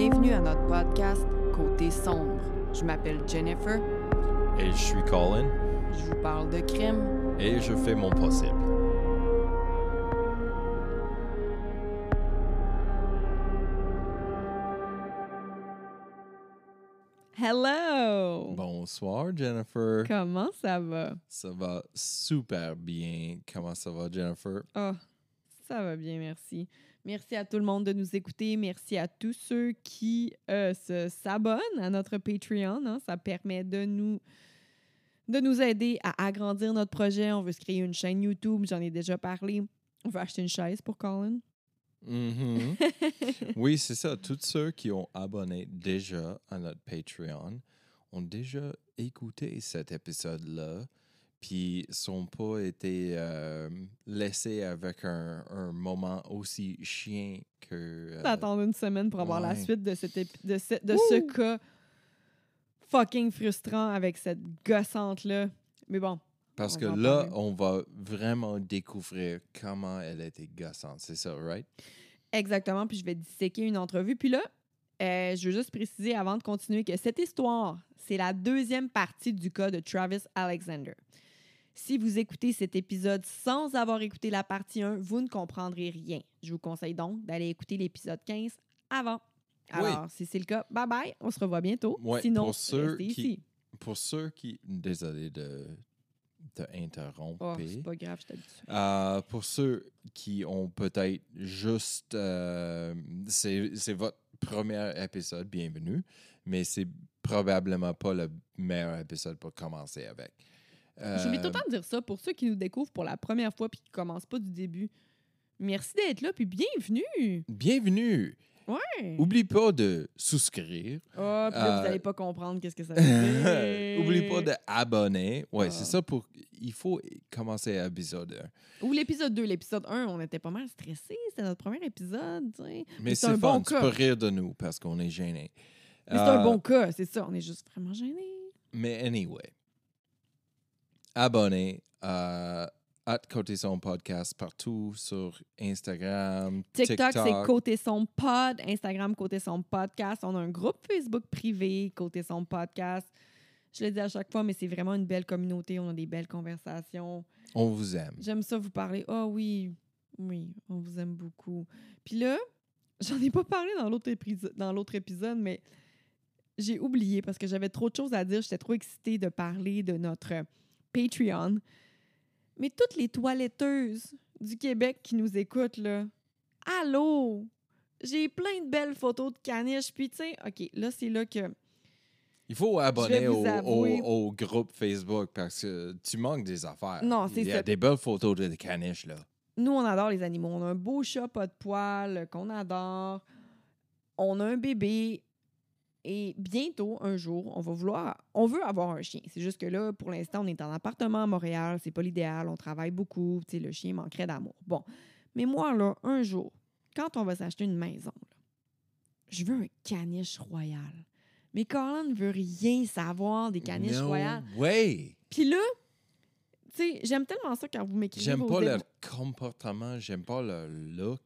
Bienvenue à notre podcast Côté sombre. Je m'appelle Jennifer. Et je suis Colin. Je vous parle de crime. Et je fais mon possible. Hello! Bonsoir, Jennifer. Comment ça va? Ça va super bien. Comment ça va, Jennifer? Oh, ça va bien, merci. Merci à tout le monde de nous écouter. Merci à tous ceux qui euh, se s'abonnent à notre Patreon. hein. Ça permet de nous, de nous aider à agrandir notre projet. On veut se créer une chaîne YouTube. J'en ai déjà parlé. On veut acheter une chaise pour Colin. Mhm. oui, c'est ça. Tous ceux qui ont abonné déjà à notre Patreon ont déjà écouté cet épisode-là, puis sont pas été euh, laissés avec un, un moment aussi chien que. euh, D'attendre une semaine pour avoir la suite de, ce, de ce cas fucking frustrant avec cette gossante-là. Mais bon, Parce que là, parler. on va vraiment découvrir comment elle était gossante. C'est ça, right? Exactement, puis je vais disséquer une entrevue. Puis là, euh, je veux juste préciser avant de continuer que cette histoire, c'est la deuxième partie du cas de Travis Alexander. Si vous écoutez cet épisode sans avoir écouté la partie 1, vous ne comprendrez rien. Je vous conseille donc d'aller écouter l'épisode 15 avant. Oui. Alors, si c'est le cas, bye bye, on se revoit bientôt. Ouais, Sinon, pour ceux restez qui- ici. Pour ceux qui. Désolé de te interrompre. Oh, c'est pas grave, je. Euh, pour ceux qui ont peut-être juste. euh, c'est c'est votre premier épisode, bienvenue, mais c'est probablement pas le meilleur épisode pour commencer avec. J'oublie tout Euh, le temps de dire ça pour ceux qui nous découvrent pour la première fois puis qui ne commencent pas du début. Merci d'être là puis bienvenue. Bienvenue! Ouais. Oublie pas de souscrire. Ah, puis là, vous Euh, n'allez pas comprendre qu'est-ce que ça veut dire. Oublie pas d'abonner. Ouais, Ah. c'est ça pour. Il faut commencer l'épisode 1. Ou l'épisode 2. L'épisode 1, on était pas mal stressés. C'était notre premier épisode. tu sais. Mais c'est c'est un fun. bon tu cas. peux rire de nous parce qu'on est gênés. Mais c'est un Euh, bon cas, c'est ça. On est juste vraiment gênés. Mais anyway, abonnez à at Côté Son Podcast partout sur Instagram, TikTok, TikTok. c'est Côté Son Pod. Instagram, Côté Son Podcast. On a un groupe Facebook privé, Côté Son Podcast. Je le dis à chaque fois, mais c'est vraiment une belle communauté. On a des belles conversations. On vous aime. J'aime ça vous parler. Ah oui, oui, on vous aime beaucoup. Puis là, j'en ai pas parlé dans l'autre épisode, dans l'autre épisode, mais j'ai oublié parce que j'avais trop de choses à dire. J'étais trop excitée de parler de notre Patreon. Mais toutes les toiletteuses du Québec qui nous écoutent, là, allô! J'ai plein de belles photos de caniches. Puis, tu sais, OK, là, c'est là que Il faut abonner au, au- avouer- au groupe Facebook parce que tu manques des affaires. Non, c'est Il y a ça. des belles photos de caniches, là. Nous, on adore les animaux. On a un beau chat pas de poils euh, qu'on adore. On a un bébé. Et bientôt, un jour, on va vouloir. On veut avoir un chien. C'est juste que là, pour l'instant, on est en appartement à Montréal. C'est pas l'idéal. On travaille beaucoup. Tu sais, le chien manquerait d'amour. Bon. Mais moi, là, un jour, quand on va s'acheter une maison, là, je veux un caniche royal. Mais Colin ne veut rien savoir des caniches No royales. way! Puis là, tu sais, j'aime tellement ça quand vous m'écrivez. J'aime pas leur comportement, j'aime pas leur look.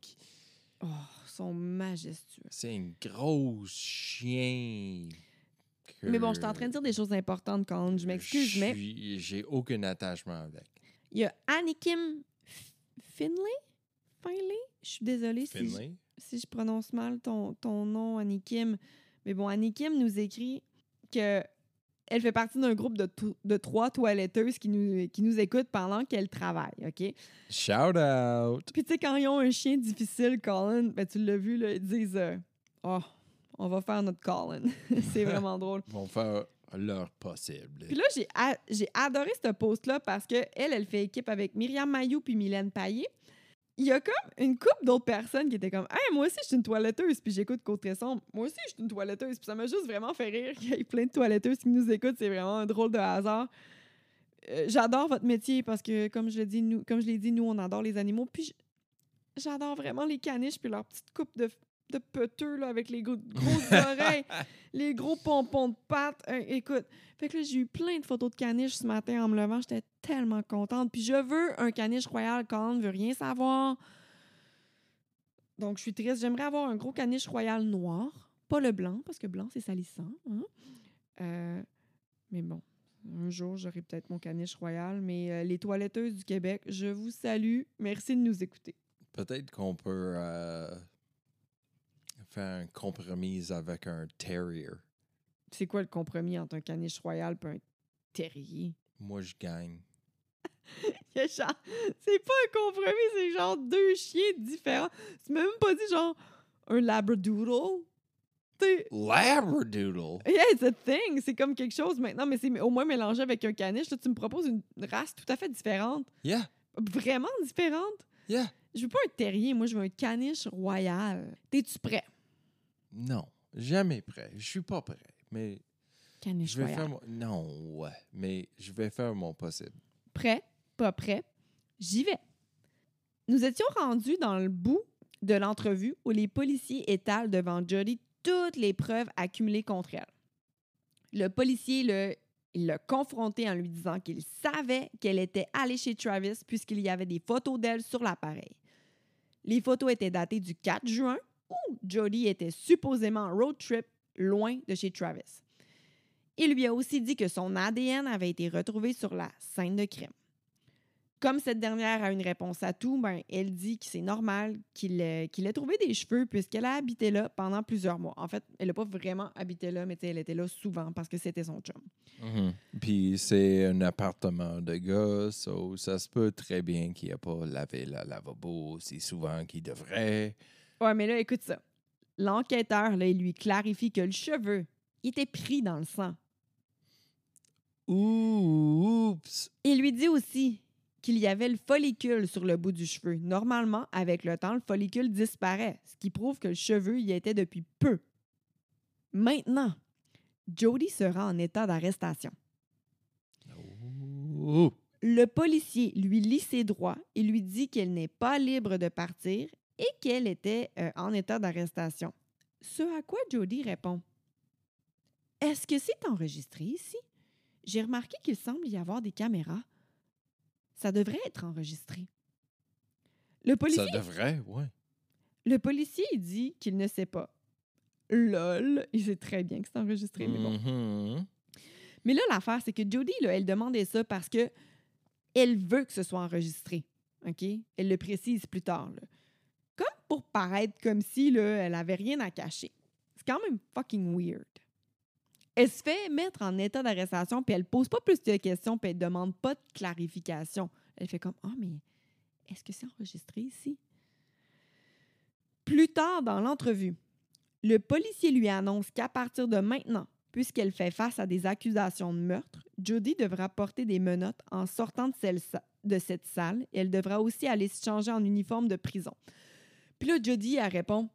Oh, ils sont majestueux. C'est un gros chien. que Mais bon, je suis en train de dire des choses importantes quand je m'excuse, mais suis- J'ai aucun attachement avec. il y a Anakim F- Finlay? Finlay? Je suis désolée si je, si je prononce mal ton, ton nom, Anikim. Mais bon, Anikim nous écrit que elle fait partie d'un groupe de, trois toiletteuses qui nous, qui nous écoutent pendant qu'elle travaille, OK? Shout out! Puis tu sais, quand ils ont un chien difficile, Colin, ben tu l'as vu, là, ils disent euh, Oh, on va faire notre Colin. C'est vraiment drôle. Ils vont faire leur possible. Puis là, j'ai, adoré ce post-là parce qu'elle, elle fait équipe avec Myriam Mayou puis Mylène Paillé. Il y a comme une couple d'autres personnes qui étaient comme Hey, moi aussi, je suis une toiletteuse. Puis j'écoute Côte Sombre. Moi aussi, je suis une toiletteuse. Puis ça m'a juste vraiment fait rire qu'il y ait plein de toiletteuses qui nous écoutent. C'est vraiment un drôle de hasard. Euh, j'adore votre métier parce que, comme je l'ai dit, nous, comme je l'ai dit, nous, on adore les animaux. Puis j'adore vraiment les caniches puis leur petite coupe de, de peteux là, avec les gros- grosses oreilles les gros pompons de pattes. Euh, écoute, fait que là, j'ai eu plein de photos de caniches ce matin en me levant. J'étais tellement contente. Puis je veux un caniche royal quand on ne veut rien savoir. Donc, je suis triste. J'aimerais avoir un gros caniche royal noir Pas le blanc, parce que blanc, c'est salissant. hein. Euh, mais bon, un jour, j'aurai peut-être mon caniche royal. Mais euh, les toiletteuses du Québec, je vous salue. Merci de nous écouter. Peut-être qu'on peut euh, faire un compromis avec un terrier. C'est quoi le compromis entre un caniche royal et un terrier? Moi, je gagne. C'est pas un compromis, c'est genre deux chiens différents. Tu m'as même pas dit genre un labradoodle. Labradoodle? Yeah, it's a thing. C'est comme quelque chose maintenant, mais c'est au moins mélangé avec un caniche. Là, tu me proposes une race tout à fait différente. Yeah, Vraiment différente? yeah. Je veux pas un terrier, moi, je veux un caniche royal. T'es-tu prêt? Non, jamais prêt. Je suis pas prêt. Mais je vais faire mon... Non, ouais. Mais je vais faire mon possible. Prêt, pas prêt, j'y vais. Nous étions rendus dans le bout de l'entrevue où les policiers étalent devant Jodie toutes les preuves accumulées contre elle. Le policier le, l'a confronté en lui disant qu'il savait qu'elle était allée chez Travis puisqu'il y avait des photos d'elle sur l'appareil. Les photos étaient datées du 4 juin où Jodie était supposément en road trip loin de chez Travis. Il lui a aussi dit que son ADN avait été retrouvé sur la scène de crime. Comme cette dernière a une réponse à tout, ben, elle dit que c'est normal qu'il ait, qu'il ait trouvé des cheveux puisqu'elle a habité là pendant plusieurs mois. En fait, elle n'a pas vraiment habité là, mais elle était là souvent parce que c'était son chum. Mhm. Puis c'est un appartement de gars, so ça se peut très bien qu'il n'y ait pas lavé le lavabo aussi souvent qu'il devrait. Ouais, mais là, écoute ça. L'enquêteur, là, il lui clarifie que le cheveu il était pris dans le sang. Oups. Il lui dit aussi qu'il y avait le follicule sur le bout du cheveu. Normalement, avec le temps, le follicule disparaît, ce qui prouve que le cheveu y était depuis peu. Maintenant, Jody sera en état d'arrestation. Ouh. Le policier lui lit ses droits et lui dit qu'elle n'est pas libre de partir et qu'elle était euh, en état d'arrestation. Ce à quoi Jody répond Est-ce que c'est enregistré ici? J'ai remarqué qu'il semble y avoir des caméras. Ça devrait être enregistré. Le policier, Ça devrait, ouais. le policier dit qu'il ne sait pas. Lol, il sait très bien que c'est enregistré, mais bon. Mhm. Mais là, l'affaire, c'est que Jodie, là, elle demandait ça parce que elle veut que ce soit enregistré. OK? Elle le précise plus tard. là. Pour paraître comme si elle avait rien à cacher. C'est quand même fucking weird. Elle se fait mettre en état d'arrestation, puis elle pose pas plus de questions, puis elle demande pas de clarification. Elle fait comme Ah, mais est-ce que c'est enregistré ici? Plus tard dans l'entrevue, le policier lui annonce qu'à partir de maintenant, puisqu'elle fait face à des accusations de meurtre, Jody devra porter des menottes en sortant de, de cette salle et elle devra aussi aller se changer en uniforme de prison. Puis là, Jody, elle répond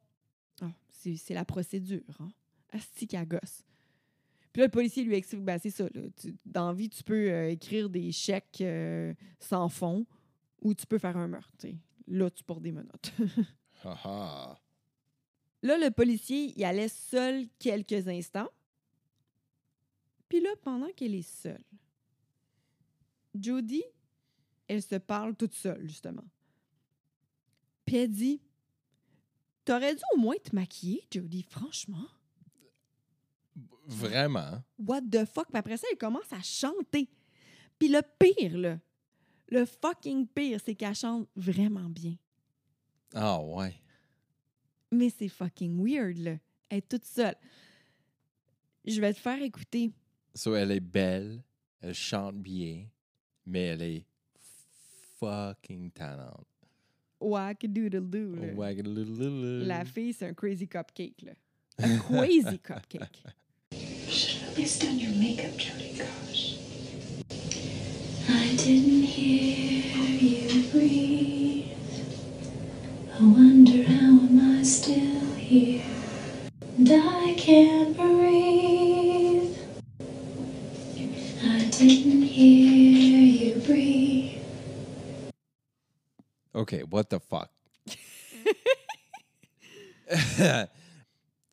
Ah, c'est la procédure, hein? Asti qu'elle gosse. Puis là, le policier lui explique ben, c'est ça, là, tu- dans la vie, tu peux euh, écrire des chèques euh, sans fond ou tu peux faire un meurtre. Là, tu portes des menottes. Ha, ha. Là, le policier, il allait seul quelques instants. Puis là, pendant qu'elle est seule, Jody, elle se parle toute seule, justement. Puis elle dit T'aurais dû au moins te maquiller, Jody, franchement. Vraiment. What the fuck? Puis après ça, elle commence à chanter. Puis le pire, là, le fucking pire, c'est qu'elle chante vraiment bien. Ah, ouais. Mais c'est fucking weird, là. Elle est toute seule. Je vais te faire écouter. So, elle est belle, elle chante bien, mais elle est fucking tannante. Whack-a-doodle-doo, là. Waggalululu. La fille, c'est un crazy cupcake, là. Un crazy cupcake. Should have at least done your makeup, Jody. Gosh. I didn't hear you breathe. I wonder how am I still here? And I can't breathe. OK, what the fuck?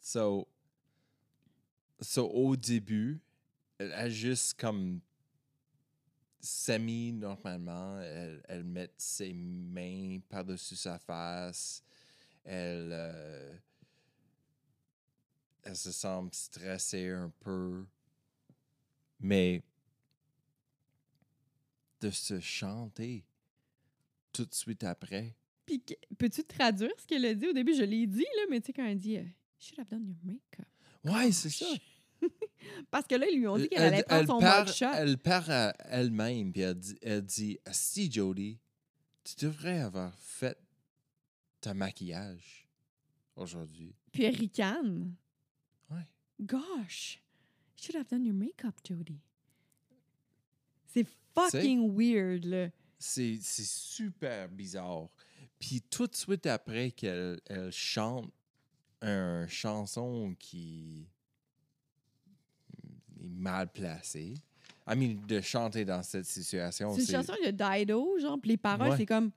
so, so, au début, elle a juste comme semi-normalement, elle, elle met ses mains par-dessus sa face, elle, euh, elle se semble stressée un peu. Mais de se chanter tout de suite après. Puis, peux-tu traduire ce qu'elle a dit? Au début? Je l'ai dit, là, mais tu sais, quand elle dit euh, You should have done your makeup. Ouais, c'est ça? Parce que là, ils lui ont dit qu'elle allait prendre son part, elle part à elle-même, puis elle dit, elle dit Si, Jodie, tu devrais avoir fait ta maquillage aujourd'hui. Puis elle ricane. Ouais. Gosh, you should have done your makeup, Jodie. C'est fucking weird, là. C'est super bizarre. Puis tout de suite après qu'elle elle chante une chanson qui est mal placée, I mean, de chanter dans cette situation, C'est une chanson de Dido, genre, puis les paroles, Ouais. c'est comme.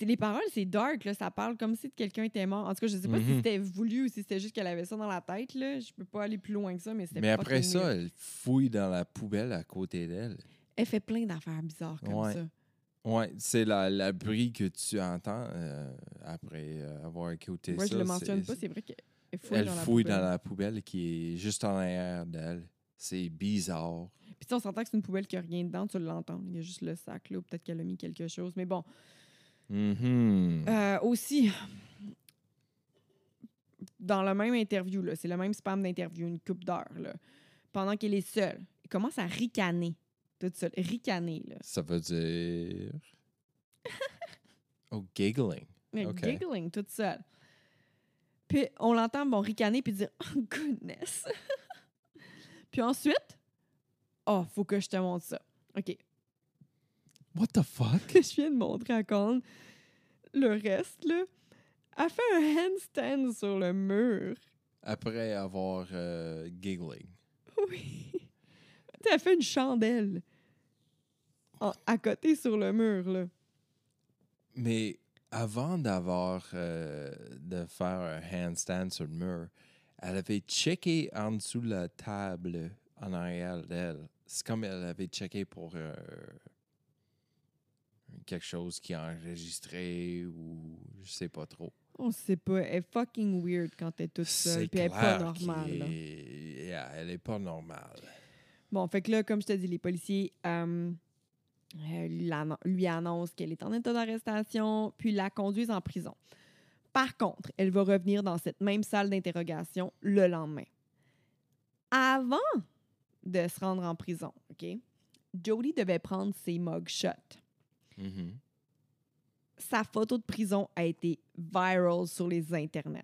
Les paroles, c'est dark, là. Ça parle comme si quelqu'un était mort. En tout cas, je sais pas si Mhm. c'était voulu ou si c'était juste qu'elle avait ça dans la tête, là. Je peux pas aller plus loin que ça, mais c'était Mais après ça, elle fouille dans la poubelle à côté d'elle. Elle fait plein d'affaires bizarres comme Ouais. ça. Ouais, c'est la, la bruit que tu entends euh, après euh, avoir écouté Moi, ça. je le mentionne pas, c'est vrai qu'elle fouille Elle dans la fouille dans la poubelle qui est juste en arrière d'elle. C'est bizarre. Puis on s'entend que c'est une poubelle qui a rien dedans, tu l'entends. Il y a juste le sac, là, peut-être qu'elle a mis quelque chose. Mais bon. Mhm. Euh, aussi, dans le même interview, c'est le même spam d'interview, une coupe d'heure, pendant qu'elle est seule, elle commence à ricaner, toute seule, ricaner, là. Ça veut dire. oh, giggling. Mais Ok. giggling, toute seule. Puis on l'entend, bon, ricaner, puis dire « Oh, goodness! » Puis ensuite, « Oh, faut que je te montre ça. » OK. What the fuck? que je viens de montrer à Colin, le reste, là, elle fait un handstand sur le mur. Après avoir euh, giggling. Oui. Elle fait une chandelle en- à côté sur le mur, là. Mais avant d'avoir euh, de faire un handstand sur le mur, elle avait checké en dessous de la table en arrière d'elle. C'est comme elle avait checké pour euh, quelque chose qui est enregistré ou je sais pas trop. On sait pas. Elle est fucking weird quand elle est toute seule. Puis elle est pas normale. est- Yeah, elle est pas normale. Bon, fait que là, comme je te dis, les policiers euh, euh, lui annon- lui annoncent qu'elle est en état d'arrestation, puis la conduisent en prison. Par contre, elle va revenir dans cette même salle d'interrogation le lendemain. Avant de se rendre en prison, OK? Jodie devait prendre ses mugshots. Mhm. Sa photo de prison a été viral sur les internets.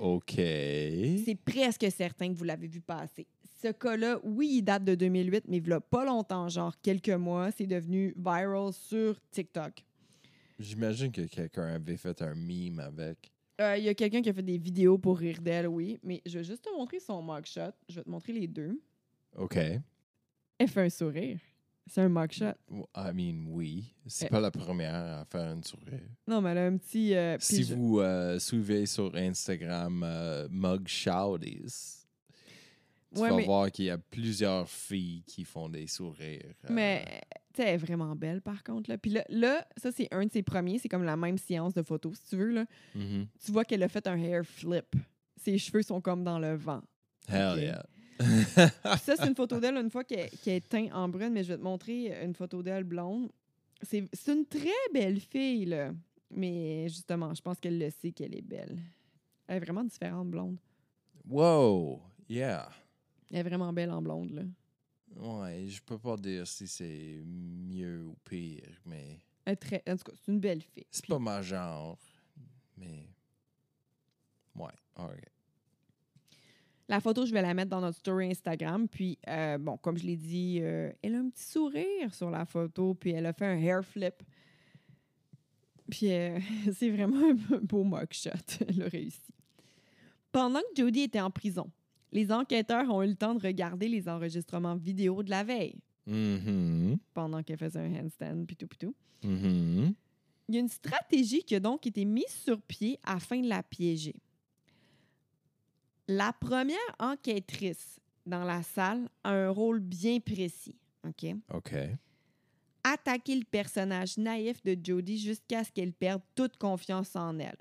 OK. C'est presque certain que vous l'avez vu passer. Ce cas-là, oui, il date de 2008, mais il a pas longtemps, genre quelques mois, c'est devenu viral sur TikTok. J'imagine que quelqu'un avait fait un meme avec. Euh, Il y a quelqu'un qui a fait des vidéos pour rire d'elle, oui, mais je vais juste te montrer son mugshot. Je vais te montrer les deux. OK. Elle fait un sourire. C'est un mugshot. I mean, oui. C'est Eh. pas la première à faire un sourire. Non, mais elle a un petit. euh, Si je- vous euh, suivez sur Instagram euh, Mug Shouties, tu Ouais, vas mais- voir qu'il y a plusieurs filles qui font des sourires. euh, Mais, tu elle est vraiment belle, par contre. Là. Puis là, là, ça, c'est un de ses premiers. C'est comme la même séance de photos, si tu veux. Là. mhm. Tu vois qu'elle a fait un hair flip. Ses cheveux sont comme dans le vent. Hell Ok. yeah. Ça, c'est une photo d'elle une fois qu'elle qu'elle est teinte en brune, mais je vais te montrer une photo d'elle blonde. C'est c'est une très belle fille, là. Mais justement, je pense qu'elle le sait qu'elle est belle. Elle est vraiment différente, blonde. Wow. Yeah. Elle est vraiment belle en blonde, là. Ouais, je peux pas dire si c'est mieux ou pire, mais Elle est très... En tout cas, c'est une belle fille. c'est pas ma genre. Mais. Ouais, ok. La photo, je vais la mettre dans notre story Instagram. Puis, euh, bon, comme je l'ai dit, euh, elle a un petit sourire sur la photo. Puis, elle a fait un hair flip. Puis, euh, c'est vraiment un beau mugshot. Elle a réussi. Pendant que Jodie était en prison, les enquêteurs ont eu le temps de regarder les enregistrements vidéo de la veille Mhm. pendant qu'elle faisait un handstand, puis tout, puis tout. Mhm. Il y a une stratégie qui a donc été mise sur pied afin de la piéger. La première enquêtrice dans la salle a un rôle bien précis. OK? OK. Attaquer le personnage naïf de Jodie jusqu'à ce qu'elle perde toute confiance en elle.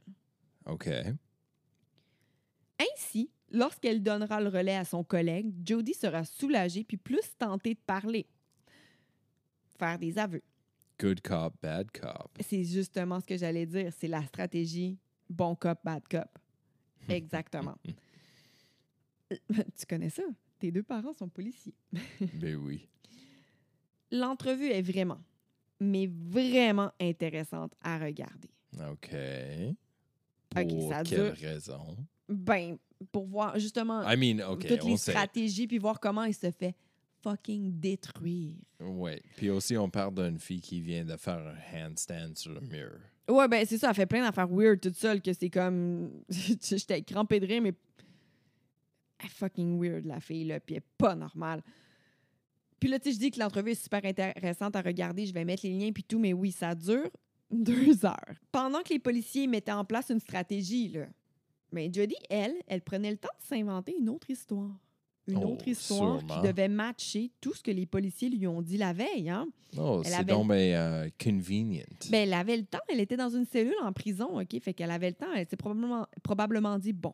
OK. Ainsi, Lorsqu'elle donnera le relais à son collègue, Jody sera soulagée puis plus tentée de parler. Faire des aveux. Good cop, bad cop. C'est justement ce que j'allais dire. C'est la stratégie bon cop, bad cop. Exactement. tu connais ça? Tes deux parents sont policiers. Ben oui. L'entrevue est vraiment, mais vraiment intéressante à regarder. OK. Pour ça quelle dure. raison? Ben, pour voir justement I mean, OK, toutes les sait. stratégies puis voir comment il se fait fucking détruire. Oui. Puis aussi, on parle d'une fille qui vient de faire un handstand sur le mur. Ouais, ben c'est ça, elle fait plein d'affaires weird toute seule que c'est comme. J'étais crampée de rire, mais. Elle est fucking weird, la fille, là, puis elle est pas normale. Puis là, tu sais, je dis que l'entrevue est super intéressante à regarder, je vais mettre les liens puis tout, mais oui, ça dure deux heures. Pendant que les policiers mettaient en place une stratégie, là, mais Jodie, elle, elle prenait le temps de s'inventer une autre histoire. Une Oh, autre histoire sûrement. qui devait matcher tout ce que les policiers lui ont dit la veille, hein? Oh, c'est avait- donc euh, convenient. Ben, elle avait le temps. Elle était dans une cellule en prison, OK? Fait qu'elle avait le temps. Elle s'est probablement, probablement dit, bon,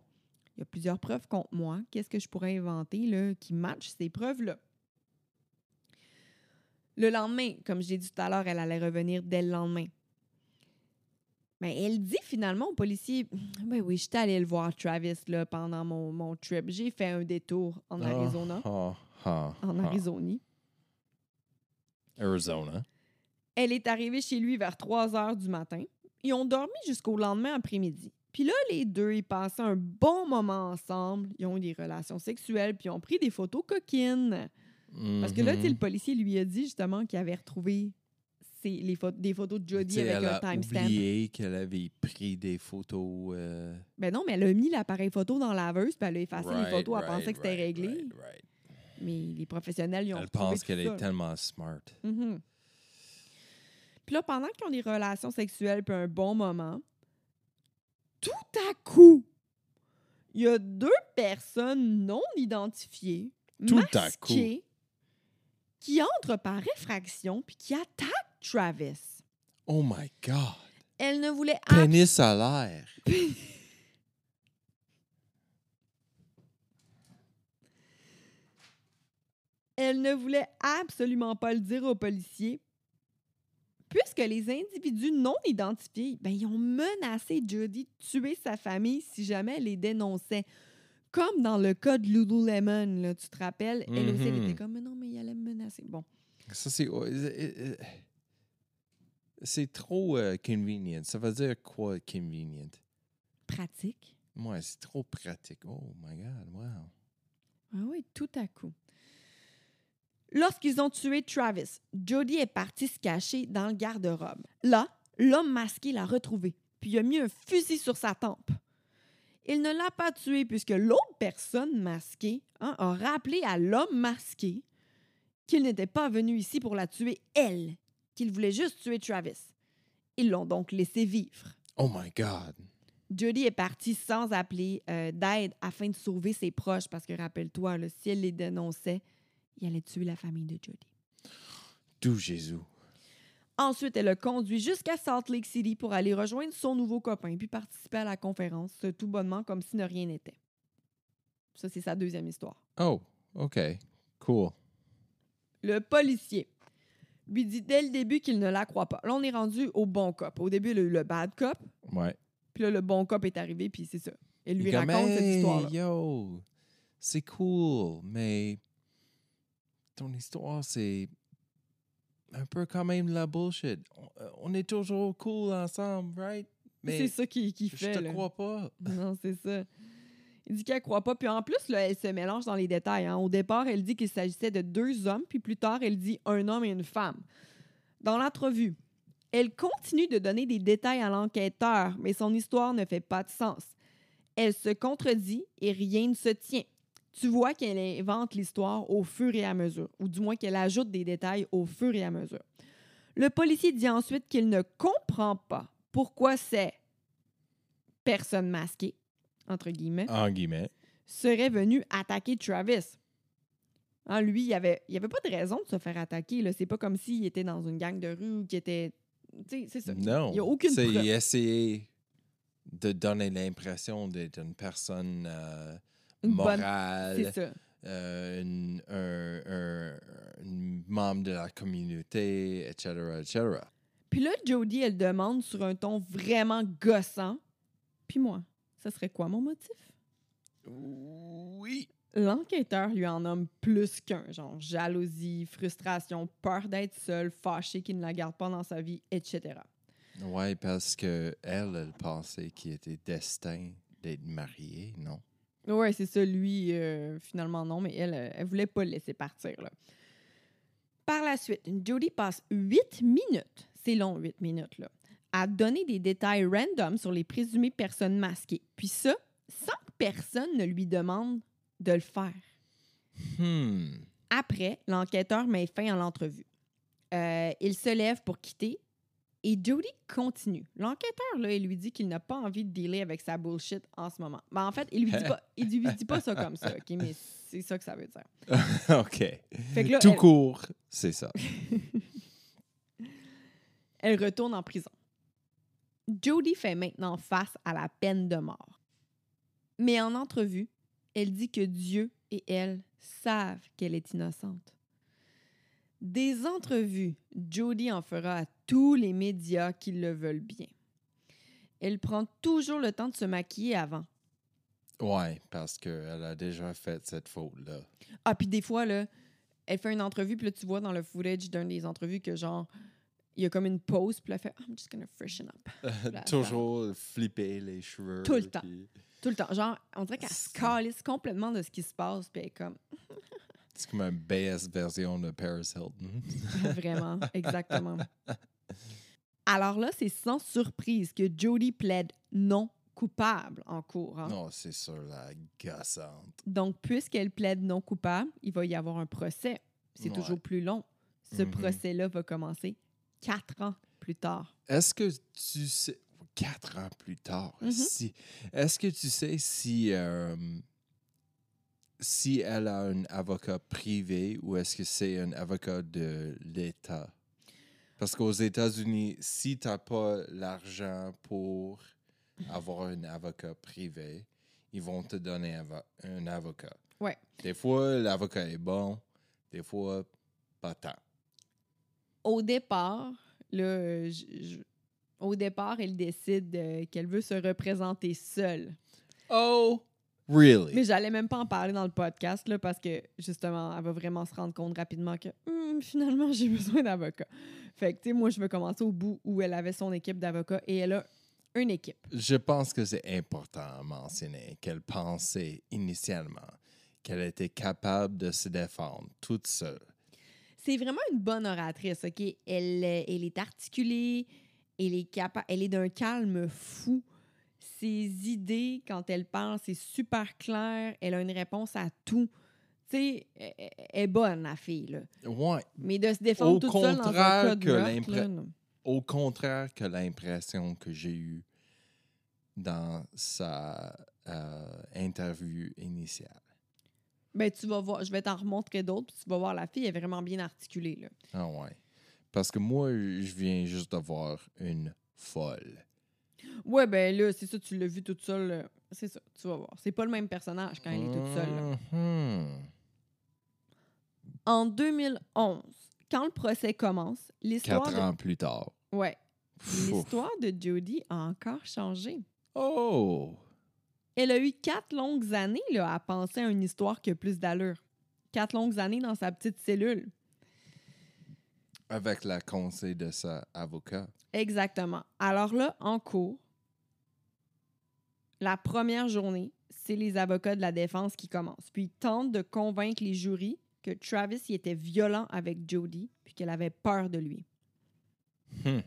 il y a plusieurs preuves contre moi. Qu'est-ce que je pourrais inventer là, qui matche ces preuves-là? Le lendemain, comme je l'ai dit tout à l'heure, elle allait revenir dès le lendemain. Mais elle dit finalement au policier, ben oui, j'étais allée le voir Travis là, pendant mon, mon trip. J'ai fait un détour en Ah, Arizona. ah, ah, En. Arizonie. Arizona. Elle est arrivée chez lui vers 3 heures du matin. Ils ont dormi jusqu'au lendemain après-midi. Puis là, les deux, ils passaient un bon moment ensemble. Ils ont eu des relations sexuelles, puis ils ont pris des photos coquines. Parce que là, le Mhm. policier lui a dit justement qu'il avait retrouvé ses- les pho- des photos de Jodie avec elle un timestamp. oublié qu'elle avait pris des photos. euh, Ben non, mais elle a mis l'appareil photo dans la laveuse, puis elle a effacé les photos. Elle right, pensait que c'était right, réglé. Mais les professionnels, ils ont Elle pense qu'elle est tellement smart. Mhm. Puis là, pendant qu'ils ont des relations sexuelles puis un bon moment, tout à coup, il y a deux personnes non identifiées, Tout à coup. masquées, qui entrent par effraction puis qui attaquent Travis. Oh my God. Elle ne voulait Pénis à l'air. Elle ne voulait absolument pas le dire aux policiers, puisque les individus non identifiés, ben, ils ont menacé Jody de tuer sa famille si jamais elle les dénonçait. Comme dans le cas de Lululemon, là, tu te rappelles? Elle aussi, elle Mhm. était comme, mais non, mais il allait me menacer. Bon, Ça, c'est. C'est trop euh, convenient. Ça veut dire quoi, convenient? pratique. Ouais, c'est trop pratique. Oh my God, wow. Ah oui, tout à coup. Lorsqu'ils ont tué Travis, Jody est partie se cacher dans le garde-robe. Là, l'homme masqué l'a retrouvé, puis il a mis un fusil sur sa tempe. Il ne l'a pas tué puisque l'autre personne masquée hein, a rappelé à l'homme masqué qu'il n'était pas venu ici pour la tuer elle, qu'il voulait juste tuer Travis. Ils l'ont donc laissé vivre. Oh my God. Jody est partie sans appeler euh, d'aide afin de sauver ses proches parce que rappelle-toi, si elle les dénonçait, il allait tuer la famille de Jody. D'où Jésus. Ensuite, elle a conduit jusqu'à Salt Lake City pour aller rejoindre son nouveau copain puis participer à la conférence, euh, tout bonnement comme si ne rien n'était. Ça, c'est sa deuxième histoire. Oh, OK. Cool. Le policier lui dit dès le début qu'il ne la croit pas. Là, on est rendu au bon cop. Au début, le, le bad cop, Ouais. puis là, le bon cop est arrivé, puis c'est ça. Elle lui Il comme, raconte cette histoire-là. Yo, c'est cool, mais ton histoire, c'est un peu quand même la bullshit. On, euh, on est toujours cool ensemble, right? C'est Mais ça qu'il qu'il je fait. te là. crois pas. Non, c'est ça. Il dit qu'elle croit pas. Puis en plus, elle se mélange dans les détails. hein. Au départ, elle dit qu'il s'agissait de deux hommes, puis plus tard, elle dit un homme et une femme. Dans l'entrevue, elle continue de donner des détails à l'enquêteur, mais son histoire ne fait pas de sens. Elle se contredit et rien ne se tient. Tu vois qu'elle invente l'histoire au fur et à mesure, ou du moins qu'elle ajoute des détails au fur et à mesure. Le policier dit ensuite qu'il ne comprend pas pourquoi c'est personne masquée, entre guillemets, En guillemets. serait venu attaquer Travis. Hein, lui, il n'y avait, il avait pas de raison de se faire attaquer. là. C'est pas comme s'il était dans une gang de rue ou qu'il était. C'est ça. Non. Il y a aucune C'est preuve. essayer de donner l'impression d'être une personne. euh, Une bonne- morale, C'est ça. euh, une- un, un- un membre de la communauté, etc., etc. Puis là, Jodie, elle demande sur un ton vraiment gossant. Puis moi, ça serait quoi mon motif? Oui. L'enquêteur lui en nomme plus qu'un, genre jalousie, frustration, peur d'être seule, fâché qu'il ne la garde pas dans sa vie, etc. Ouais, parce que elle, elle pensait qu'il était destin d'être marié, non? Ouais, c'est ça, lui, euh, finalement non, mais elle, euh, elle voulait pas le laisser partir. Là. Par la suite, Jodie passe huit minutes, c'est long, huit minutes, là, à donner des détails random sur les présumées personnes masquées. Puis ça, sans que personne ne lui demande de le faire. Hmm. Après, l'enquêteur met fin à l'entrevue. Euh, il se lève pour quitter et Jody continue. L'enquêteur, là, il lui dit qu'il n'a pas envie de dealer avec sa bullshit en ce moment. Ben, en fait, il lui dit pas, il lui dit pas ça comme ça, OK? Mais c'est ça que ça veut dire. OK. Fait que là, Tout elle, court, c'est ça. elle retourne en prison. Jody fait maintenant face à la peine de mort. Mais en entrevue, elle dit que Dieu et elle savent qu'elle est innocente. Des entrevues, Jody en fera à tous les médias qui le veulent bien. Elle prend toujours le temps de se maquiller avant. Ouais, parce qu'elle a déjà fait cette faute-là. Ah, puis des fois, là, elle fait une entrevue, puis là, tu vois dans le footage d'une des entrevues que, genre, il y a comme une pause, puis elle fait I'm just gonna freshen up. Là, Toujours flipper les cheveux. Tout le temps. Tout le temps. Genre, on dirait qu'elle se calisse complètement de ce qui se passe, puis elle est comme C'est comme une BS version de Paris Hilton. Vraiment, exactement. Alors là, c'est sans surprise que Jody plaide non coupable en cours. hein. non, c'est sur la gossante. Donc, puisqu'elle plaide non coupable, il va y avoir un procès. C'est Ouais. toujours plus long. Ce Mhm. procès-là va commencer quatre ans plus tard. Est-ce que tu sais, quatre ans plus tard, Mhm. si, est-ce que tu sais si, euh, si elle a un avocat privé ou est-ce que c'est un avocat de l'État? Parce qu'aux États-Unis, si tu n'as pas l'argent pour avoir un avocat privé, ils vont te donner avo- un avocat. Ouais. Des fois, l'avocat est bon, des fois, pas tant. Au départ, là, je- je- au départ, elle décide euh, qu'elle veut se représenter seule. Oh! Really? Mais j'allais même pas en parler dans le podcast là, parce que justement, elle va vraiment se rendre compte rapidement que Hum, finalement, j'ai besoin d'avocat. Fait que, tu sais, moi, je veux commencer au bout où elle avait son équipe d'avocats et elle a une équipe. Je pense que c'est important à mentionner qu'elle pensait initialement qu'elle était capable de se défendre toute seule. C'est vraiment une bonne oratrice, OK? Elle, euh, elle est articulée, elle est, capa- elle est d'un calme fou. Ses idées, quand elle parle, c'est super clair. Elle a une réponse à tout. Tu sais, elle elle est bonne, la fille, là. Ouais. Mais de se défendre Au toute seule dans un contraire cas de que meurtre, là. Au contraire que l'impression que j'ai eue dans sa euh, interview initiale. Ben, tu vas voir, je vais t'en remontrer d'autres, puis tu vas voir, la fille est vraiment bien articulée, là. Ah ouais. Parce que moi, je viens juste de voir une folle. Ouais, ben là, c'est ça, tu l'as vu toute seule. C'est ça, tu vas voir. C'est pas le même personnage quand elle est toute seule. là. Mhm. En 2011, quand le procès commence, l'histoire Quatre de... ans plus tard. Ouais, l'histoire de Jodie a encore changé. Oh! Elle a eu quatre longues années là, à penser à une histoire qui a plus d'allure. Quatre longues années dans sa petite cellule. Avec la conseil de sa avocat. Exactement. Alors là, en cours, la première journée, c'est les avocats de la défense qui commencent. Puis ils tentent de convaincre les jurys que Travis était violent avec Jodie, puis qu'elle avait peur de lui. Hmm.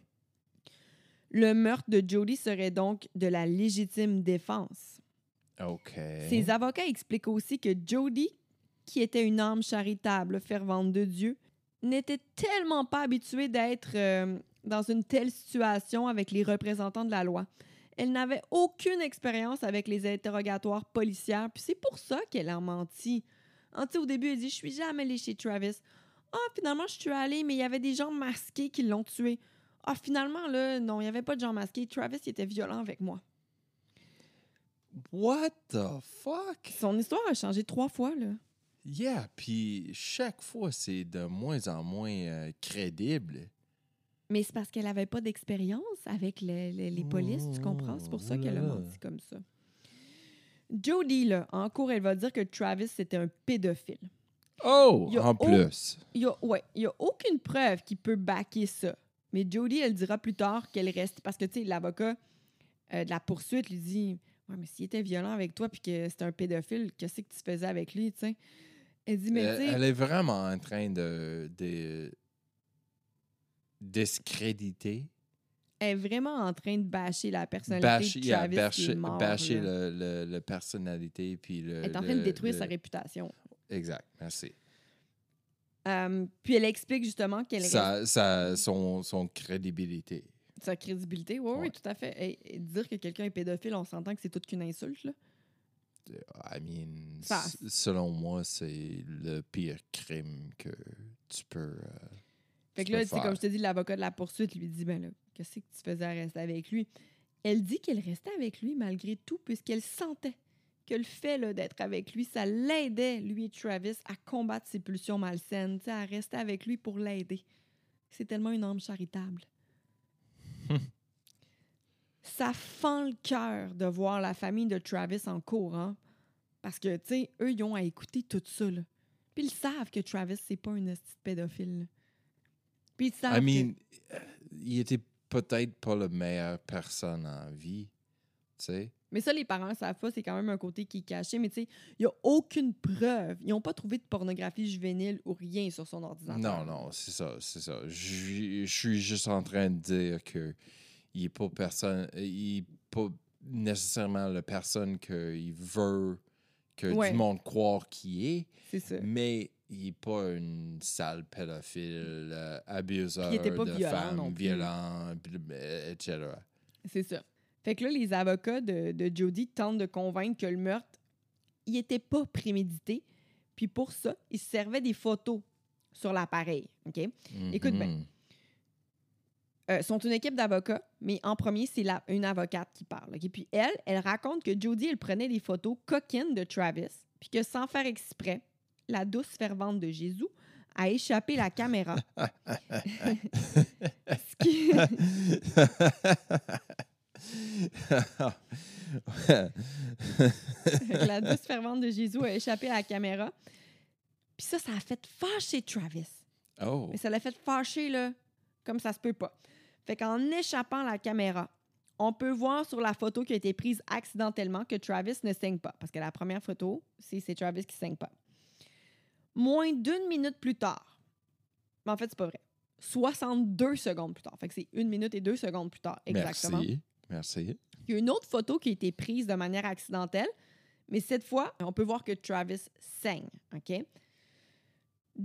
Le meurtre de Jodie serait donc de la légitime défense. Ses avocats expliquent aussi que Jodie, qui était une âme charitable, fervente de Dieu, n'était tellement pas habituée d'être euh, dans une telle situation avec les représentants de la loi. Elle n'avait aucune expérience avec les interrogatoires policiers, puis c'est pour ça qu'elle a menti. Sais, au début, elle dit Je suis jamais allée chez Travis. Ah, finalement, je suis allée, mais il y avait des gens masqués qui l'ont tué. Ah, finalement, là, non, il n'y avait pas de gens masqués. Travis était violent avec moi. What the fuck? Son histoire a changé trois fois, là. Yeah, puis chaque fois, c'est de moins en moins euh, crédible. Mais c'est parce qu'elle avait pas d'expérience avec le- le- les polices, tu comprends? C'est pour ça qu'elle a menti comme ça. Jodie, là, en cours, elle va dire que Travis, c'était un pédophile. Oh, en plus. Il y a, ouais, a aucune preuve qui peut backer ça. Mais Jodie, elle dira plus tard qu'elle reste. Parce que, tu sais, l'avocat euh, de la poursuite lui dit Ouais, mais s'il était violent avec toi puis que c'était un pédophile, qu'est-ce que tu faisais avec lui, tu sais? Elle dit Mais, Euh, elle est vraiment en train de, de discréditer, elle est vraiment en train de bâcher la personnalité bâcher, de qui est mort, bâcher le, le- le personnalité. Puis le, Elle est en train de détruire sa réputation. Exact, merci. Euh, puis elle explique justement qu'elle reste Sa, sa- son, son crédibilité. Sa crédibilité. Oui, oui, Ouais. tout à fait. Et, et dire que quelqu'un est pédophile, on s'entend que c'est toute qu'une insulte. Là. I mean, selon moi, c'est le pire crime que tu peux. euh, Fait que là, faire. comme je te dis, l'avocat de la poursuite lui dit Ben là, qu'est-ce que tu faisais à rester avec lui? Elle dit qu'elle restait avec lui malgré tout, puisqu'elle sentait que le fait là, d'être avec lui, ça l'aidait, lui et Travis, à combattre ses pulsions malsaines, à rester avec lui pour l'aider. C'est tellement une âme charitable. ça fend le cœur de voir la famille de Travis en courant. Parce que, tu sais, eux, ils ont à écouter tout ça. Là. Puis ils savent que Travis, c'est pas un esti de pédophile. là. Puis ils savent I que- mean, euh, il était peut-être pas la meilleure personne en vie. Tu sais? Mais ça, les parents savent pas, c'est quand même un côté qui est caché. Mais tu sais, il n'y a aucune preuve. Ils n'ont pas trouvé de pornographie juvénile ou rien sur son ordinateur. Non, non, c'est ça, c'est ça. Je suis juste en train de dire que il est pas personne, il est pas nécessairement la personne qu'il veut que Ouais. du monde croire qu'il est, C'est ça. mais il est pas une sale pédophile, abuseur il était pas de violent femmes, violent, etc. C'est ça. Fait que là, les avocats de, de Jody tentent de convaincre que le meurtre, il était pas prémédité. Puis pour ça, ils se servaient des photos sur l'appareil. OK? Écoute bien. Mhm. euh, sont une équipe d'avocats, mais en premier, c'est une avocate qui parle. Puis elle, elle raconte que Jodie, elle prenait des photos coquines de Travis, puis que sans faire exprès, la douce fervente de Jésus a échappé la caméra. Ce qui- la douce fervente de Jésus a échappé à la caméra. Puis ça, ça a fait fâcher Travis. oh, Mais ça l'a fait fâcher, là, comme ça se peut pas. Fait qu'en échappant la caméra, on peut voir sur la photo qui a été prise accidentellement que Travis ne saigne pas. Parce que la première photo, c'est c'est Travis qui saigne pas. Moins d'une minute plus tard, mais en fait, c'est pas vrai. 62 secondes plus tard. Fait que c'est une minute et deux secondes plus tard. Exactement. merci, merci. Il y a une autre photo qui a été prise de manière accidentelle, mais cette fois, on peut voir que Travis saigne. OK?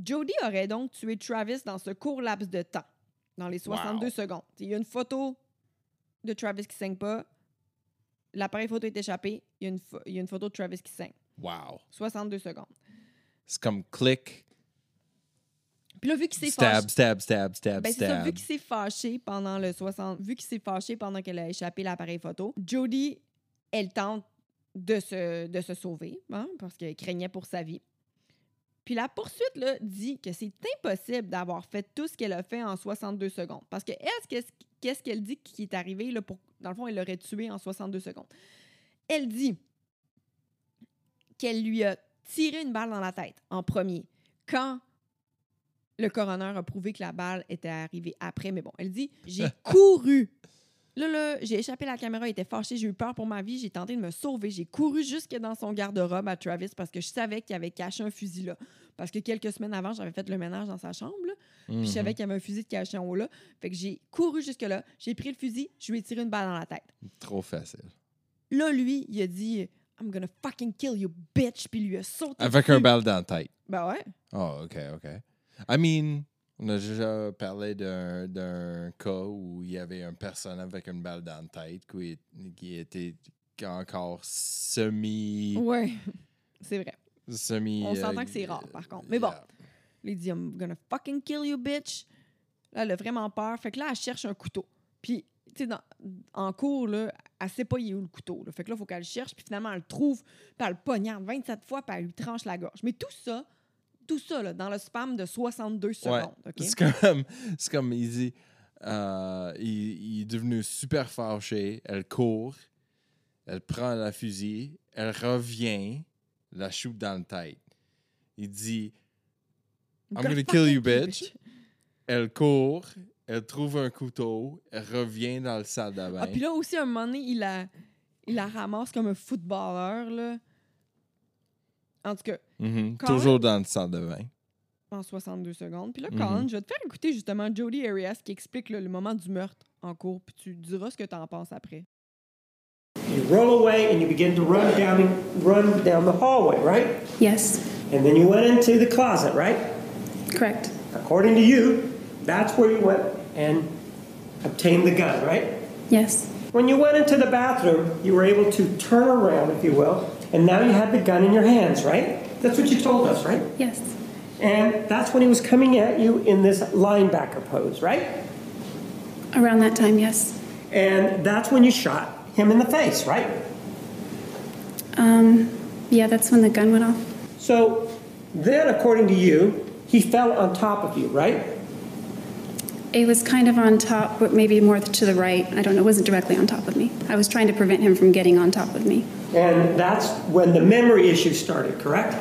Jody aurait donc tué Travis dans ce court laps de temps, dans les 62 Wow. secondes. Il y a une photo de Travis qui saigne pas. L'appareil photo est échappé. Il y, a une pho- il y a une photo de Travis qui saigne. Wow. 62 secondes. C'est comme click, Puis là, vu qu'il s'est stab, fâché, stab, stab, stab, Ben, c'est ça, vu stab. qu'il s'est fâché pendant le 60, vu qu'il s'est fâché pendant qu'elle a échappé l'appareil photo, Jodie, elle tente de se, de se sauver, hein, parce qu'elle craignait pour sa vie. Puis la poursuite là, dit que c'est impossible d'avoir fait tout ce qu'elle a fait en 62 secondes. Parce que elle, qu'est-ce qu'est-ce qu'elle dit qui est arrivé, là, pour, dans le fond, elle l'aurait tué en 62 secondes? Elle dit qu'elle lui a tiré une balle dans la tête en premier, quand le coroner a prouvé que la balle était arrivée après. Mais bon, elle dit J'ai couru. Là, là, j'ai échappé la caméra, il était fâché, j'ai eu peur pour ma vie, j'ai tenté de me sauver. J'ai couru jusque dans son garde-robe à Travis parce que je savais qu'il avait caché un fusil là. Parce que quelques semaines avant, j'avais fait le ménage dans sa chambre, là, puis je Mhm. savais qu'il y avait un fusil de caché en haut là. Fait que j'ai couru jusque-là, j'ai pris le fusil, je lui ai tiré une balle dans la tête. Trop facile. Là, lui, il a dit I'm gonna fucking kill you, bitch, puis il lui a sauté. Avec dessus. un balle dans la tête. Ben ouais. Oh, OK, OK. I mean, on a déjà parlé d'un cas où il y avait une personne avec une balle dans la tête qui, qui était encore semi... Ouais. C'est vrai. semi On s'entend euh, que c'est rare, par contre. Mais bon. yeah. Il dit I'm gonna fucking kill you, bitch. Là, elle a vraiment peur. Fait que là, elle cherche un couteau. Puis, tu sais, en cours, là, elle sait pas il est où le couteau. là. Fait que là, il faut qu'elle le cherche, puis finalement, elle le trouve, puis elle le poignarde 27 fois, puis elle lui tranche la gorge. Mais tout ça, tout ça, là, dans le spam de 62 Ouais. secondes. C'est comme, il dit, euh, il, il est devenu super fâché, elle court, elle prend la fusil, elle revient, la shoot dans la tête. Il dit, I'm gonna kill you, bitch. elle court, elle trouve un couteau, elle revient dans le salle de bain. Ah, puis là aussi, à un moment donné, il la, il la ramasse comme un footballeur, là. En tout cas, Mhm, Colin- Toujours dans le salle de bain. en 62 secondes. Puis là, Mhm. Colin, je vais te faire écouter justement Jodie Arias qui explique là, le moment du meurtre en cours, puis tu diras ce que tu en penses après. You roll away and you begin to run down run down the hallway, right? Yes, And then you went into the closet, right? correct. According to you, that's where you went and obtained the gun, right? Yes, When you went into the bathroom, you were able to turn around, if you will, and now you had the gun in your hands, right? That's what you told us, right? yes, And that's when he was coming at you in this linebacker pose, right? around that time, yes. And that's when you shot him in the face, right? Um, yeah, that's when the gun went off. So then, according to you, he fell on top of you, right? It was kind of on top, but maybe more to the right. I don't know. It wasn't directly on top of me. I was trying to prevent him from getting on top of me. And that's when the memory issues started, correct?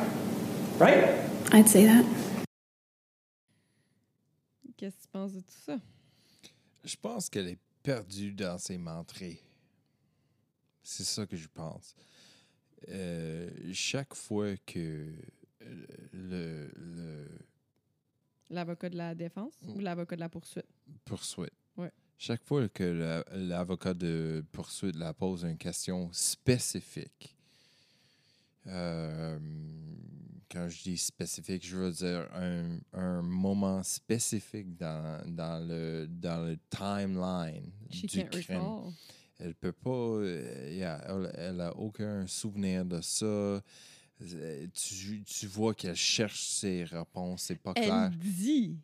Right? I'd say that. Qu'est-ce que tu penses de tout ça? Je pense qu'elle est perdue dans ses mentrées. C'est ça que je pense. Euh, chaque fois que euh, le, le L'avocat de la défense ou l'avocat de la poursuite? poursuite. Chaque fois que la- l'avocat de poursuite la pose une question spécifique, euh, quand je dis spécifique, je veux dire un, un moment spécifique dans, dans, le, dans le timeline She du can't crime. recall. Elle peut pas. euh, yeah, elle, elle a aucun souvenir de ça. Tu, tu vois qu'elle cherche ses réponses, c'est pas clair. Elle dit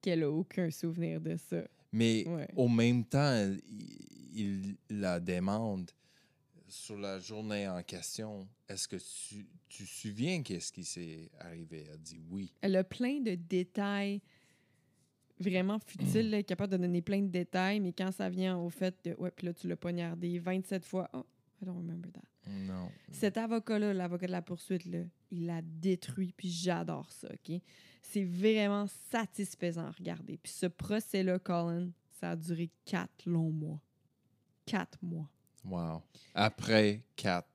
qu'elle a aucun souvenir de ça. Mais Ouais. au même temps, il, il la demande sur la journée en question. Est-ce que tu tu te souviens qu'est-ce qui s'est arrivé? Elle dit oui. Elle a plein de détails vraiment futiles, là, capable de donner plein de détails, mais quand ça vient au fait de ouais, puis là, tu l'as poignardé 27 fois. Oh, I don't remember that. Non. Cet avocat-là, l'avocat de la poursuite, là, il l'a détruit, puis j'adore ça, OK? C'est vraiment satisfaisant à regarder. Puis ce procès-là, Colin, ça a duré quatre longs mois. Quatre mois. Wow. Après quatre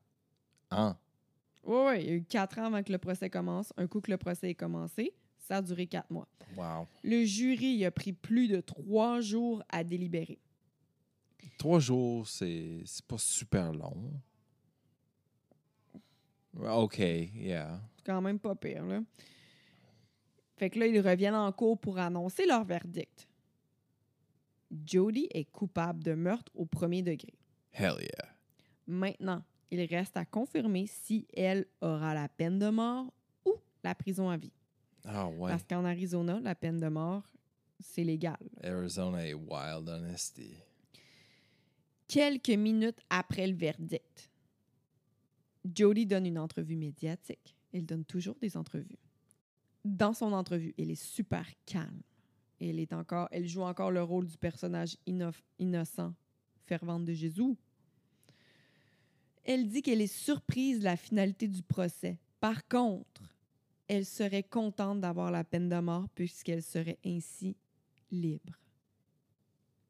ans. Oui, oui, il y a eu quatre ans avant que le procès commence. Un coup que le procès est commencé, ça a duré quatre mois. Wow. Le jury a pris plus de trois jours à délibérer. Trois jours, c'est c'est pas super long. OK, yeah. C'est quand même pas pire, là. Fait que là, ils reviennent en cours pour annoncer leur verdict. Jody est coupable de meurtre au premier degré. Hell yeah. Maintenant, il reste à confirmer si elle aura la peine de mort ou la prison à vie. Ah ouais. Parce qu'en Arizona, la peine de mort, c'est légal. Arizona est wild, honesty. Quelques minutes après le verdict, Jody donne une entrevue médiatique. Elle donne toujours des entrevues. Dans son entrevue, elle est super calme. Elle, est encore, elle joue encore le rôle du personnage inno- innocent, fervente de Jésus. Elle dit qu'elle est surprise de la finalité du procès. Par contre, elle serait contente d'avoir la peine de mort puisqu'elle serait ainsi libre.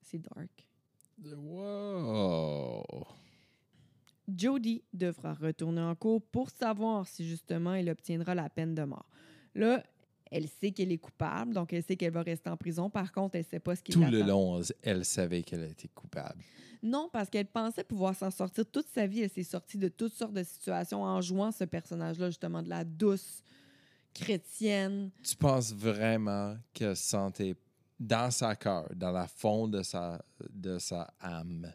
C'est dark. Wow. Jody devra retourner en cours pour savoir si justement elle obtiendra la peine de mort. Là, elle sait qu'elle est coupable, donc elle sait qu'elle va rester en prison. Par contre, elle ne sait pas ce qui Tout le long, elle savait qu'elle était coupable. Non, parce qu'elle pensait pouvoir s'en sortir toute sa vie. Elle s'est sortie de toutes sortes de situations en jouant ce personnage-là, justement, de la douce chrétienne. Tu penses vraiment qu'elle sentait dans sa cœur, dans la fond de sa, de sa âme,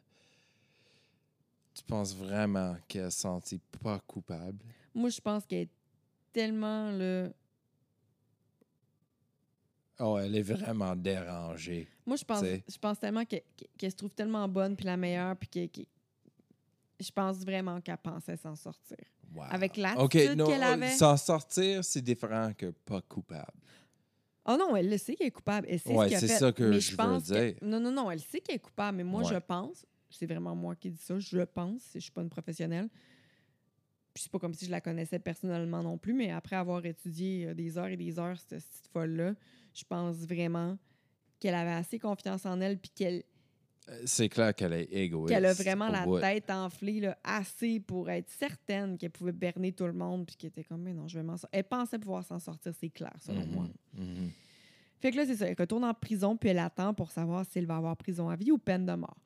tu penses vraiment qu'elle se sentit pas coupable? Moi, je pense qu'elle est tellement le. Oh, elle est vraiment dérangée. Moi, je pense, je pense tellement qu'elle se trouve tellement bonne puis la meilleure puis qu'elle Je pense vraiment qu'elle pensait s'en sortir. Wow. Avec l'attitude OK, non, qu'elle euh, avait. S'en sortir, c'est différent que pas coupable. Oh non, elle le sait qu'elle est coupable. Elle sait Ouais, ce qu'elle c'est ça que mais je veux pense que- dire. Non, non, non, elle sait qu'elle est coupable, mais moi, Ouais. je pense, c'est vraiment moi qui dis ça, je pense, je suis pas une professionnelle. Puis c'est pas comme si je la connaissais personnellement non plus, mais après avoir étudié euh, des heures et des heures cette, cette folle-là, je pense vraiment qu'elle avait assez confiance en elle, puis qu'elle Euh, C'est clair qu'elle est égoïste. qu'elle a vraiment la bout. tête enflée là, assez pour être certaine qu'elle pouvait berner tout le monde, puis qu'elle était comme, mais non, je vais m'en sortir. Elle pensait pouvoir s'en sortir, c'est clair, selon Mhm, moi. mhm. Fait que là, c'est ça. Elle retourne en prison, puis elle attend pour savoir s'il va avoir prison à vie ou peine de mort.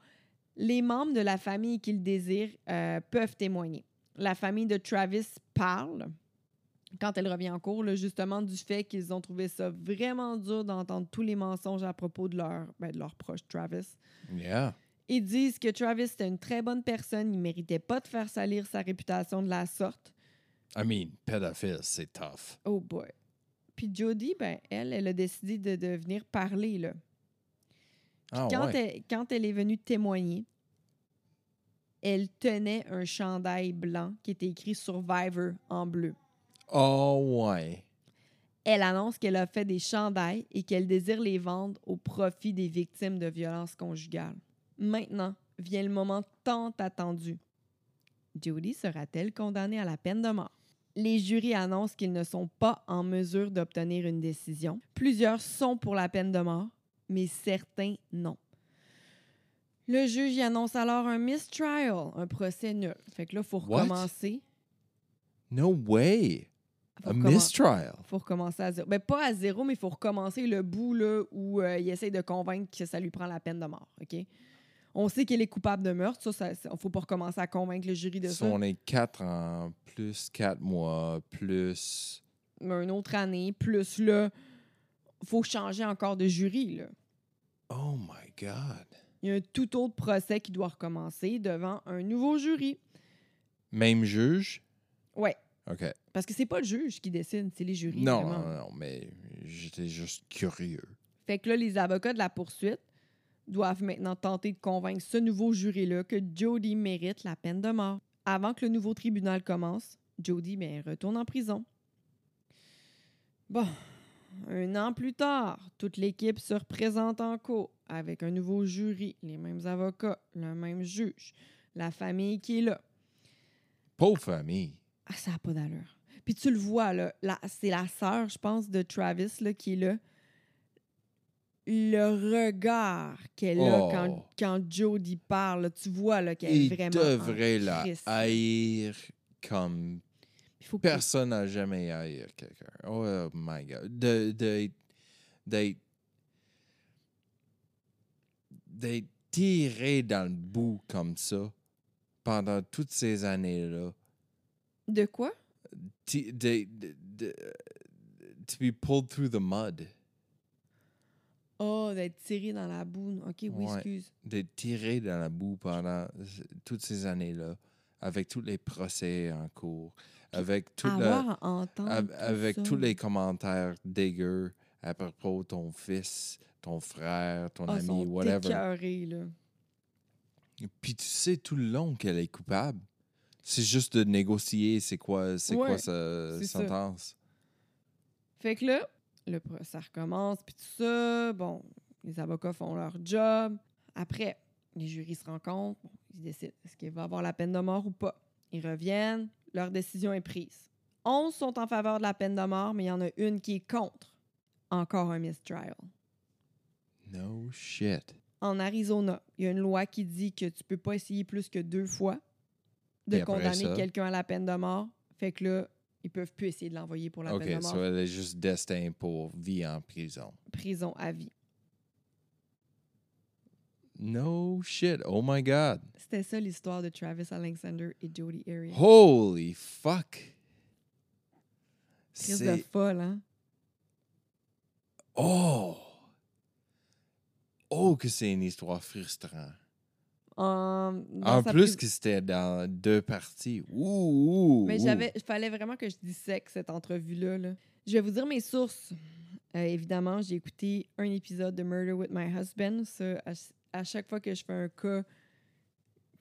Les membres de la famille qui le désirent euh, peuvent témoigner. La famille de Travis parle, quand elle revient en cours, là, justement, du fait qu'ils ont trouvé ça vraiment dur d'entendre tous les mensonges à propos de leur, ben, de leur proche Travis. Yeah. Ils disent que Travis était une très bonne personne, il méritait pas de faire salir sa réputation de la sorte. I mean, pédophile, c'est tough. Oh boy. Puis Jodie, ben, elle, elle a décidé de, de venir parler, là. Ah quand, ouais. elle, quand elle est venue témoigner, elle tenait un chandail blanc qui était écrit Survivor en bleu. Oh ouais. Elle annonce qu'elle a fait des chandails et qu'elle désire les vendre au profit des victimes de violences conjugales. Maintenant vient le moment tant attendu. Jodie sera-t-elle condamnée à la peine de mort? Les jurys annoncent qu'ils ne sont pas en mesure d'obtenir une décision. Plusieurs sont pour la peine de mort, mais certains non. Le juge y annonce alors un mistrial, un procès nul. Fait que là, il faut What? recommencer. No way. Recommen- mistrial. faut recommencer à zéro. Ben, pas à zéro, mais il faut recommencer le bout là, où euh, il essaye de convaincre que ça lui prend la peine de mort. OK? On sait qu'elle est coupable de meurtre. Ça, ça, ça- faut pas recommencer à convaincre le jury de Si ça. on est 4 ans, plus 4 mois, plus. Une autre année, plus là, faut changer encore de jury. Là. Oh my God. Il y a un tout autre procès qui doit recommencer devant un nouveau jury. Même juge? Ouais. OK. Parce que c'est pas le juge qui décide, c'est les jurys. Non, non, non, mais j'étais juste curieux. Fait que là, les avocats de la poursuite doivent maintenant tenter de convaincre ce nouveau jury-là que Jody mérite la peine de mort. Avant que le nouveau tribunal commence, Jody ben, retourne en prison. Bon, un an plus tard, toute l'équipe se représente en cours avec un nouveau jury, les mêmes avocats, le même juge, la famille qui est là. Pauvre famille. Ah, ça n'a pas d'allure. Puis tu le vois, là, c'est la sœur, je pense, de Travis là, qui est là. Le regard qu'elle a Oh. quand, quand Jodie parle, là, tu vois là, qu'elle Il est vraiment. devrait la haïr comme faut personne n'a jamais haïr quelqu'un. Oh my God. De, de, d'être, d'être tiré dans le bout comme ça pendant toutes ces années-là. De quoi? Ti- de- de- de- to be pulled through the mud. Oh, d'être tiré dans la boue. OK, oui, Ouais. excuse. D'être tiré dans la boue pendant toutes ces années-là, avec tous les procès en cours, avec tout tout avec tous les commentaires dégueux à propos de ton fils, ton frère, ton Ah, ami, whatever. écœurés, là. Puis tu sais tout le long qu'elle est coupable. C'est juste de négocier c'est quoi, c'est Ouais, quoi sa ça. sentence. Fait que là, le procès recommence, puis tout ça. Bon, les avocats font leur job. Après, les jurys se rencontrent. Bon, ils décident est-ce qu'il va avoir la peine de mort ou pas. Ils reviennent. Leur décision est prise. 11 sont en faveur de la peine de mort, mais il y en a une qui est contre. Encore un mistrial. No shit. En Arizona, il y a une loi qui dit que tu peux pas essayer plus que deux fois de Et condamner ça? quelqu'un à la peine de mort. Fait que là, ils peuvent plus essayer de l'envoyer pour la OK, peine de mort. so elle est juste destinée pour vie en prison. Prison à vie. No shit. Oh my God. C'était ça l'histoire de Travis Alexander et Jodie Arias. Holy fuck. Crise de C'est... folle, hein? Oh! Oh, que c'est une histoire frustrante. En, plus que c'était dans deux parties. Ouh, ouh, Mais j'avais, il fallait vraiment que je dissèque cette entrevue-là. là. Je vais vous dire mes sources. Euh, évidemment, j'ai écouté un épisode de Murder with My Husband. Ça, à, ch- à chaque fois que je fais un cas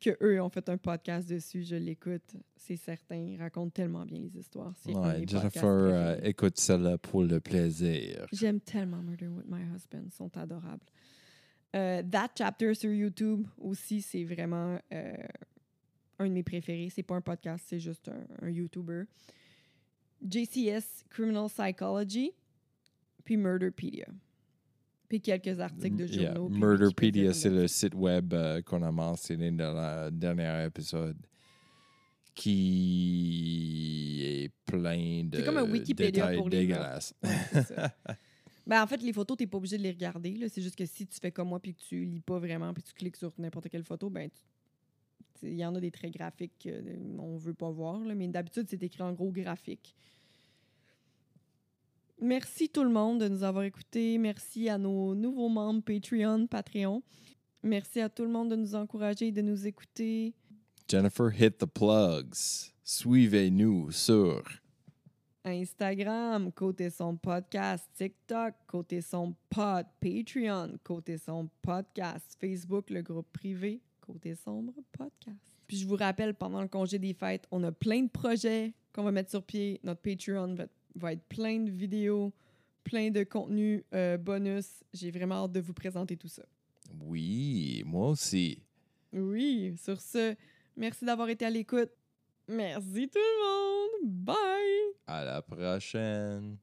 que eux ont fait un podcast dessus. Je l'écoute, c'est certain. Ils racontent tellement bien les histoires. Ouais, Jennifer euh, écoute celle-là pour le plaisir. J'aime tellement Murder with My Husband. Ils sont adorables. Euh, That Chapter sur YouTube aussi, c'est vraiment euh, un de mes préférés. C'est pas un podcast, c'est juste un, un YouTuber. JCS Criminal Psychology, puis Murderpedia. Puis quelques articles de Yeah, journaux. Murderpedia, c'est le site web euh, qu'on a mentionné dans le dernier épisode qui est plein de C'est comme un Wikipédia détails pour les dégueulasses. Ouais, c'est ça. Ben, en fait, les photos, tu n'es pas obligé de les regarder. C'est juste que si tu fais comme moi puis que tu lis pas vraiment puis tu cliques sur n'importe quelle photo, ben il y en a des traits graphiques qu'on veut pas voir. là, mais d'habitude, c'est écrit en gros graphique. Merci tout le monde de nous avoir écoutés. Merci à nos nouveaux membres Patreon, Patreon. Merci à tout le monde de nous encourager et de nous écouter. Jennifer, hit the plugs. Suivez-nous sur Instagram, côté son podcast, TikTok, côté son pod, Patreon, côté son podcast, Facebook, le groupe privé, côté sombre podcast. Puis je vous rappelle, pendant le congé des fêtes, on a plein de projets qu'on va mettre sur pied. Notre Patreon va, va être plein de vidéos, plein de contenus euh, bonus. J'ai vraiment hâte de vous présenter tout ça. Oui, moi aussi. Oui, sur ce, merci d'avoir été à l'écoute. Merci tout le monde. Bye! À la prochaine.